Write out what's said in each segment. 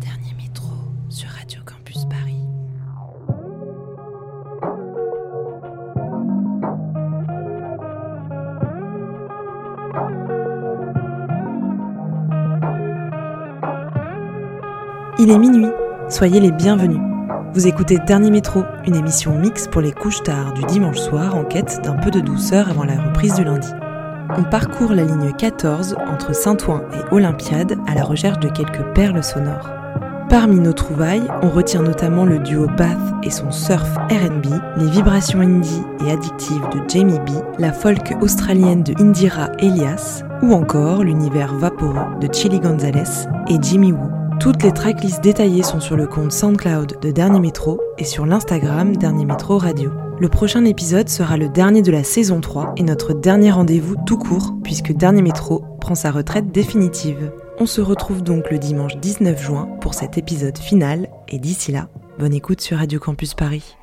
Dernier métro sur Radio Campus Paris. Il est minuit, soyez les bienvenus. Vous écoutez Dernier Métro, une émission mix pour les couches tard du dimanche soir en quête d'un peu de douceur avant la reprise du lundi. On parcourt la ligne 14 entre Saint-Ouen et Olympiade à la recherche de quelques perles sonores. Parmi nos trouvailles, on retient notamment le duo Bath et son surf RB, les vibrations indie et addictives de Jamie B, la folk australienne de Indira Elias, ou encore l'univers vaporeux de Chili Gonzalez et Jimmy Woo. Toutes les tracklists détaillées sont sur le compte SoundCloud de Dernier Métro et sur l'Instagram Dernier Métro Radio. Le prochain épisode sera le dernier de la saison 3 et notre dernier rendez-vous tout court puisque Dernier Métro prend sa retraite définitive. On se retrouve donc le dimanche 19 juin pour cet épisode final et d'ici là, bonne écoute sur Radio Campus Paris.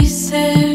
pieces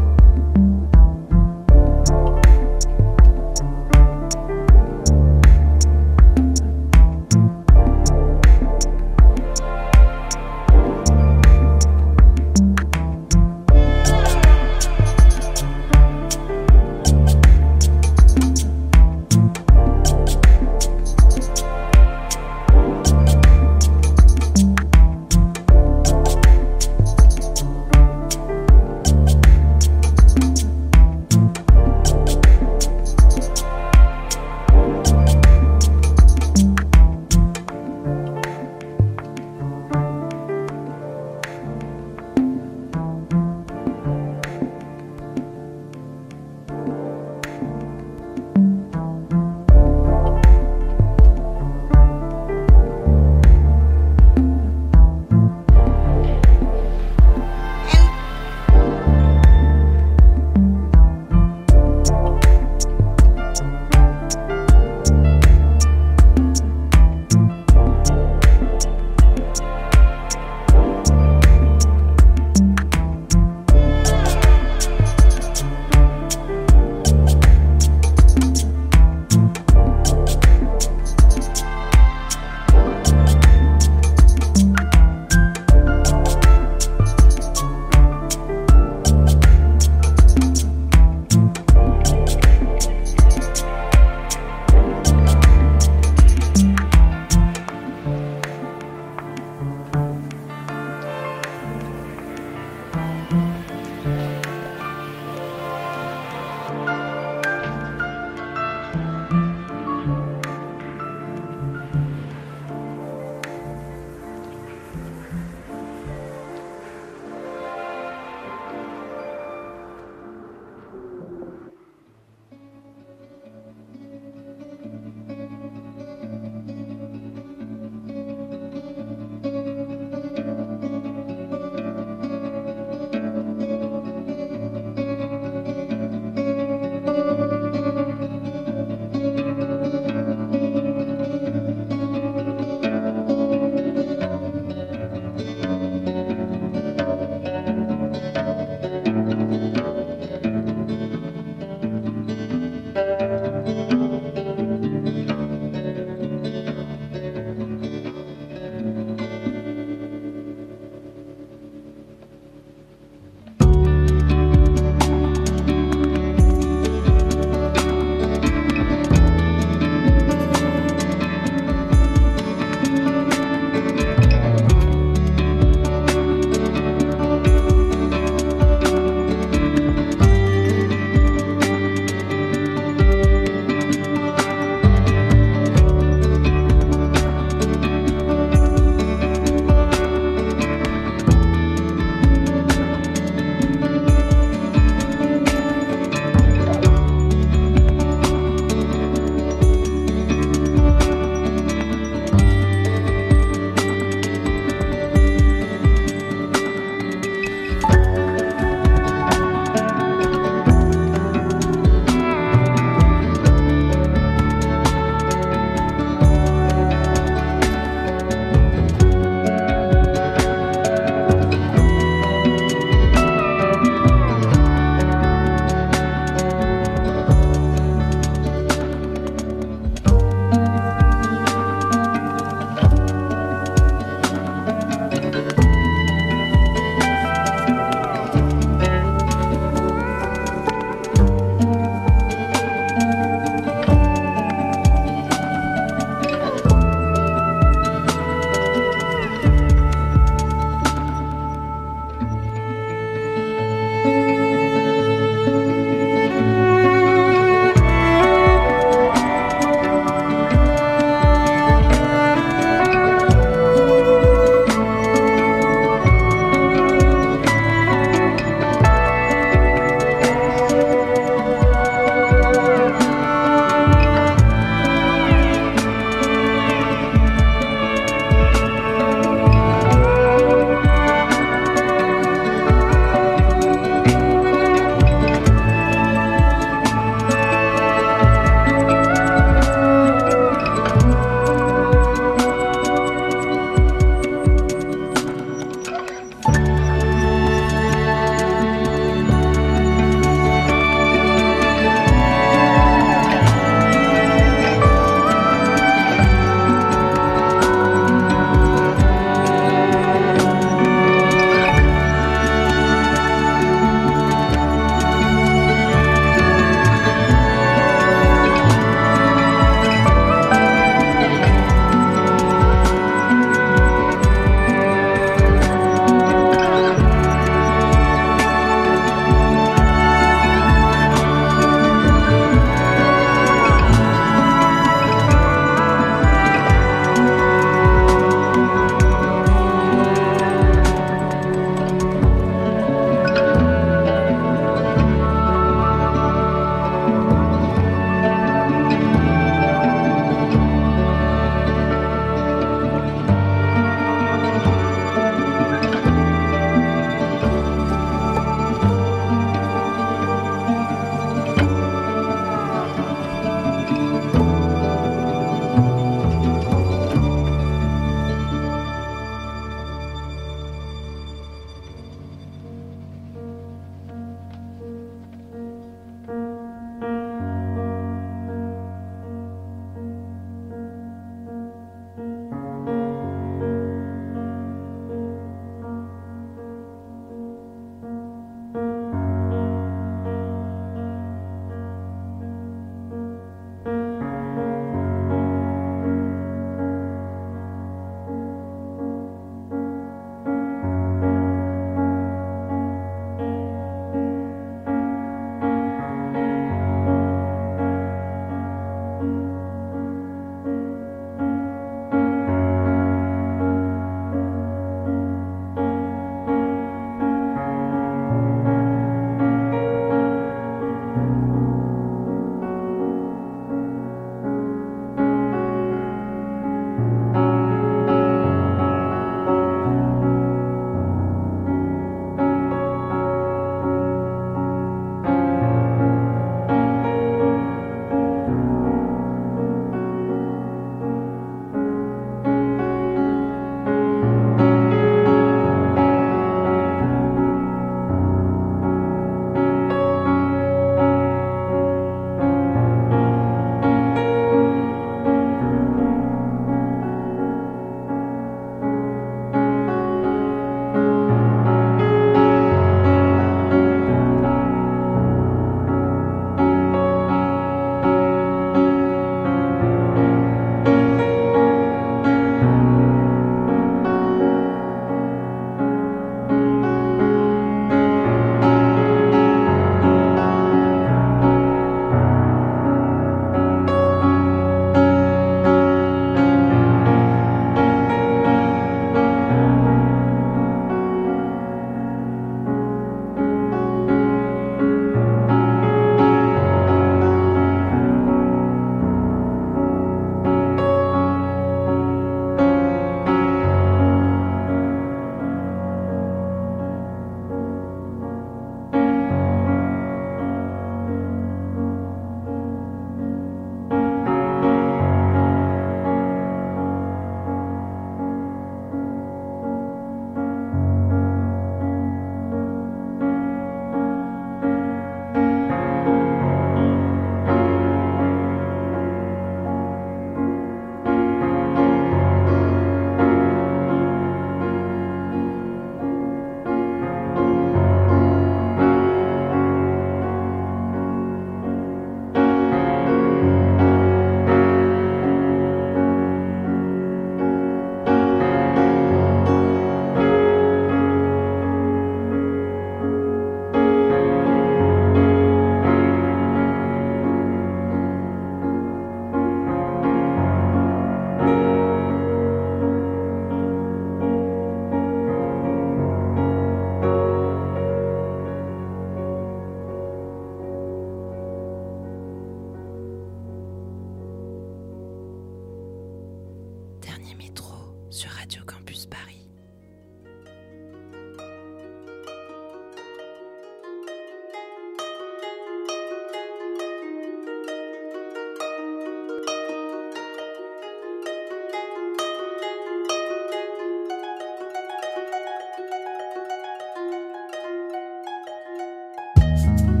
Bye.